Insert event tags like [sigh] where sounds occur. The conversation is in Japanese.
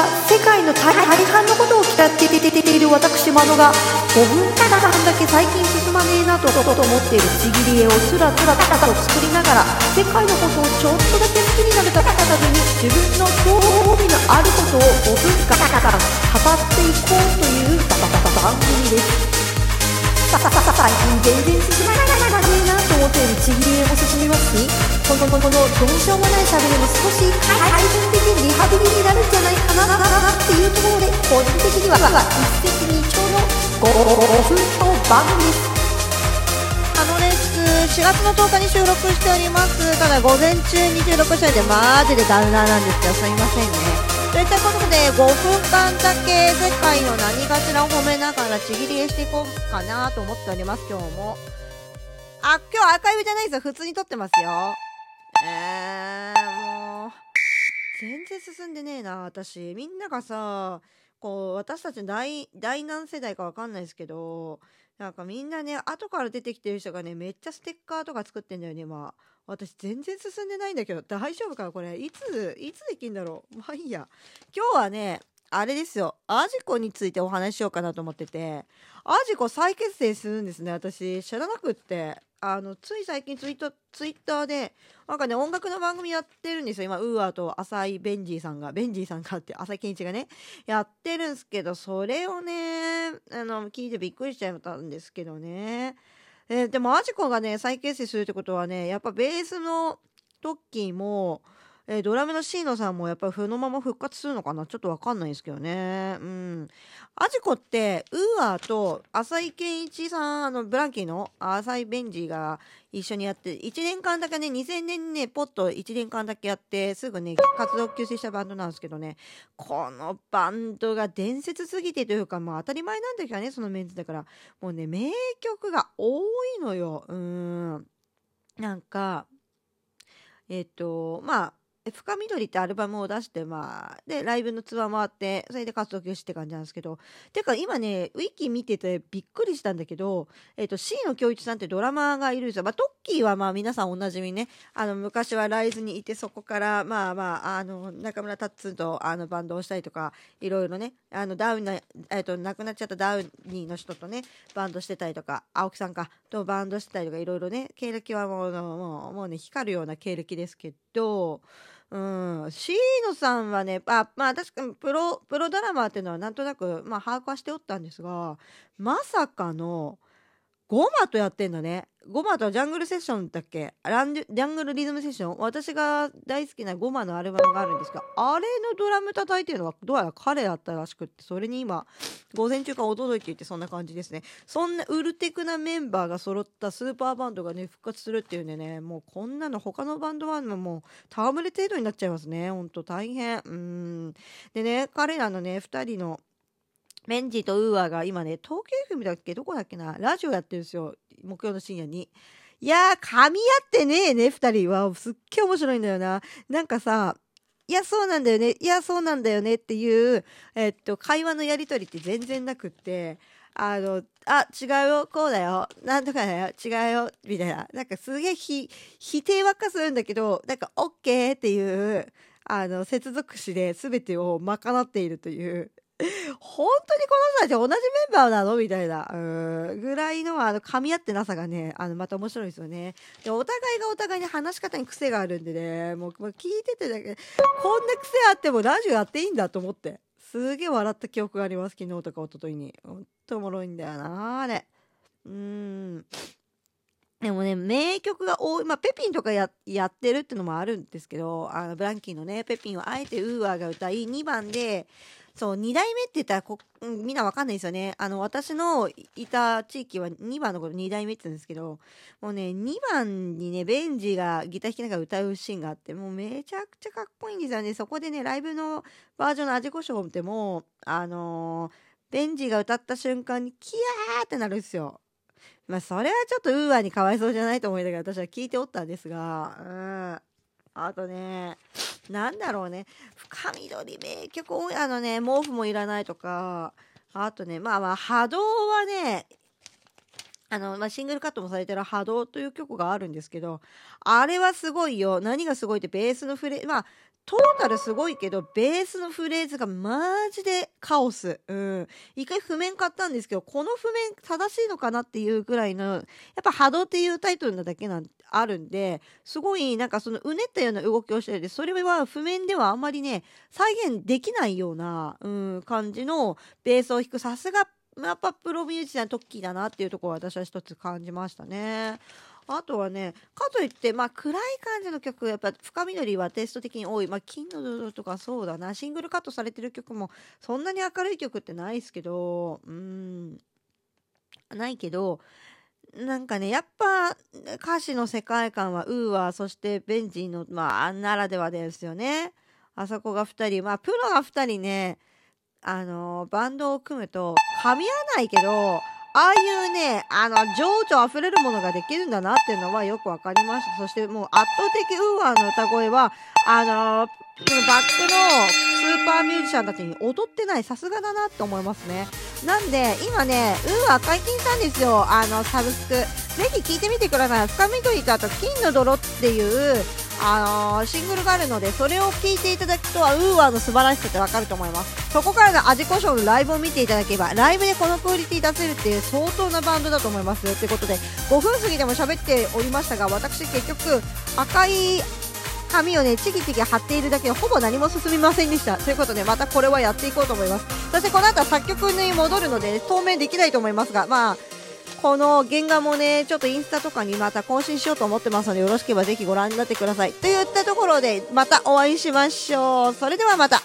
が世界の大半のことを嫌っててててている私窓が5分間だけ最近進まねえなととと思っているちぎり絵をつらつらたたと作りながら世界のことをちょっとだけ好きになれた方々に自分の興味のあることを5分間語っていこうという番組です最近全然進まないなと思っているちぎり絵も進みますしこのこのどうしようもないしゃべりも少し改善的リハビリになるんじゃないかなっていうところで個人的には一石二鳥の5分の番組です。あのです4月の10日に収録しております。ただ午前中に収録しておいてマジでダウナーなんですけどすいませんね。といったことで5分間だけ世界の何かしらを褒めながらちぎり絵していこうかなと思っております今日も。あ今日アーカイブじゃないですよ普通に撮ってますよ。えー、もう。全然進んでねえな私。みんながさこう私たちの大大何世代かわかんないですけどなんかみんなね後から出てきてる人がねめっちゃステッカーとか作ってんだよね今。私全然進んでないんだけど大丈夫かなこれ。いついつできんだろう。まあいいや。今日はねあれですよ。アジコについてお話ししようかなと思ってて。AJICO再結成するんですね私。知らなくって。あのつい最近ツイートツイッターでなんかね音楽の番組やってるんですよ。今 UA と浅井ベンジーさんがベンジーさんがって浅井健一がねやってるんですけどそれをねあの聞いてびっくりしちゃったんですけどね。えー、でも AJICOがね再結成するってことはねやっぱベースの TOKIE、ドラムの椎野さんもやっぱりそのまま復活するのかな？ちょっとわかんないですけどね。うん。アジコってウーアーと浅井健一さんあのブランキーの浅井ベンジが一緒にやって1年間だけね2000年ねポッと1年間だけやってすぐね活動休止したバンドなんですけどね。このバンドが伝説すぎてというかまあ当たり前なんだけどねそのメンツだから。もうね名曲が多いのよ。うん。なんかえっ、とまあ深緑ってアルバムを出して、まあ、で、ライブのツアー回って、それで活動休止って感じなんですけど、てか今ね、ウィキ見ててびっくりしたんだけど、えっ、ー、と、C の京一さんってドラマーがいるんですよ。まあ、トッキーはまあ皆さんおなじみね、あの、昔はライズにいて、そこから、まあまあ、あの、中村達とあのバンドをしたりとか、いろいろね、あの、ダウンな、えっ、ー、と、亡くなっちゃったダウニーの人とね、バンドしてたりとか、青木さんか、とバンドしてたりとか、いろいろね、経歴はもう、もう、もうね、光るような経歴ですけど、うん、シーノさんはね、あまあ確かにプロプロドラマーっていうのはなんとなく、まあ、把握はしておったんですがまさかのゴマとやってんだね。ゴマとジャングルセッションだっけ？ランジャングルリズムセッション？私が大好きなゴマのアルバムがあるんですが、あれのドラム叩いてるのはどうやら彼だったらしくって、それに今、午前中から驚いていてそんな感じですね。そんなウルテクなメンバーが揃ったスーパーバンドがね、復活するっていうんでね、もうこんなの他のバンドはもう戯れ程度になっちゃいますね。ほんと大変。うん。でね、彼らのね、2人のメンジとウーアが今ね、東京 FM だっけ？どこだっけな？ラジオやってるんですよ。木曜の深夜に。いやー、噛み合ってねえね、二人は。すっげえ面白いんだよな。なんかさ、いや、そうなんだよね。いや、そうなんだよねっていう、えっと、会話のやりとりって全然なくって、あの、あ、違うよ、こうだよ、なんとかだよ、違うよ、みたいな。なんかすげえ否定ばっかするんだけど、なんか、オッケーっていう、あの、接続詞で全てを賄っているという [laughs] 本当にこの人たち同じメンバーなの？みたいな、ぐらいの、あの、噛み合ってなさがね、あの、また面白いですよね。で、お互いがお互いに話し方に癖があるんでね、もう、聞いててだけ、こんな癖あってもラジオやっていいんだと思って。すげえ笑った記憶があります、昨日とか一昨日に。ほんとおもろいんだよな、あれ。うん。でもね、名曲が多い、まあ、ペピンとかややってるってのもあるんですけど、あのブランキーのね、ペピンをあえてウーアーが歌い、2番で、そう、2代目って言ったらこ、みんなわかんないですよね。あの、私のいた地域は2番のこと2代目って言うんですけど、もうね、2番にね、ベンジがギター弾きながら歌うシーンがあって、もうめちゃくちゃかっこいいんですよね。そこでね、ライブのバージョンの味こしょうってもう、あのー、ベンジが歌った瞬間にキヤーってなるんですよ。まあ、それはちょっとウーアーにかわいそうじゃないと思いながら私は聞いておったんですが、うん。あとね、なんだろうね、深緑名曲多い、あのね、毛布もいらないとか、あとね、まあまあ、波動はね、あの、まあ、シングルカットもされてる波動という曲があるんですけど、あれはすごいよ。何がすごいってベースのフレーズ、まあ、トータルすごいけど、ベースのフレーズがマジでカオス。うん。一回譜面買ったんですけど、この譜面正しいのかなっていうぐらいの、やっぱ波動っていうタイトルなだけなんあるんで、すごいなんかそのうねったような動きをしてて、それは譜面ではあんまりね、再現できないような、うん、感じのベースを弾く、さすがやっぱプロミュージシャントッキーだなっていうところを私は一つ感じましたね。あとはね、かといって、まあ、暗い感じの曲、やっぱ深緑はテスト的に多い。まあ、金のドドとかそうだな。シングルカットされてる曲も、そんなに明るい曲ってないですけど、うん、ないけど、なんかね、やっぱ歌詞の世界観はウーアー、そしてベンジーの、まあ、ならではですよね。あそこが2人、まあ、プロが2人ね、あのバンドを組むと噛み合わないけどああいうね、あの、情緒溢れるものができるんだなっていうのはよくわかりました。そしてもう圧倒的 UAの歌声は、あのバックのスーパーミュージシャンたちに劣ってない、さすがだなって思いますね。なんで、今ね、 UA解禁したんですよ。あの、サブスク。ぜひ聴いてみてください。深緑とあと、金の泥っていう、あのー、シングルがあるのでそれを聞いていただくとは UAの素晴らしさってわかると思います。そこからの AJICO のライブを見ていただければライブでこのクオリティ出せるっていう相当なバンドだと思いますということで5分過ぎでも喋っておりましたが私結局赤い紙をねちぎちぎ貼っているだけでほぼ何も進みませんでした。ということでまたこれはやっていこうと思います。そしてこの後は作曲に戻るので当面できないと思いますがまあこの原画もね、ちょっとインスタとかにまた更新しようと思ってますので、よろしければぜひご覧になってください。といったところで、またお会いしましょう。それではまた。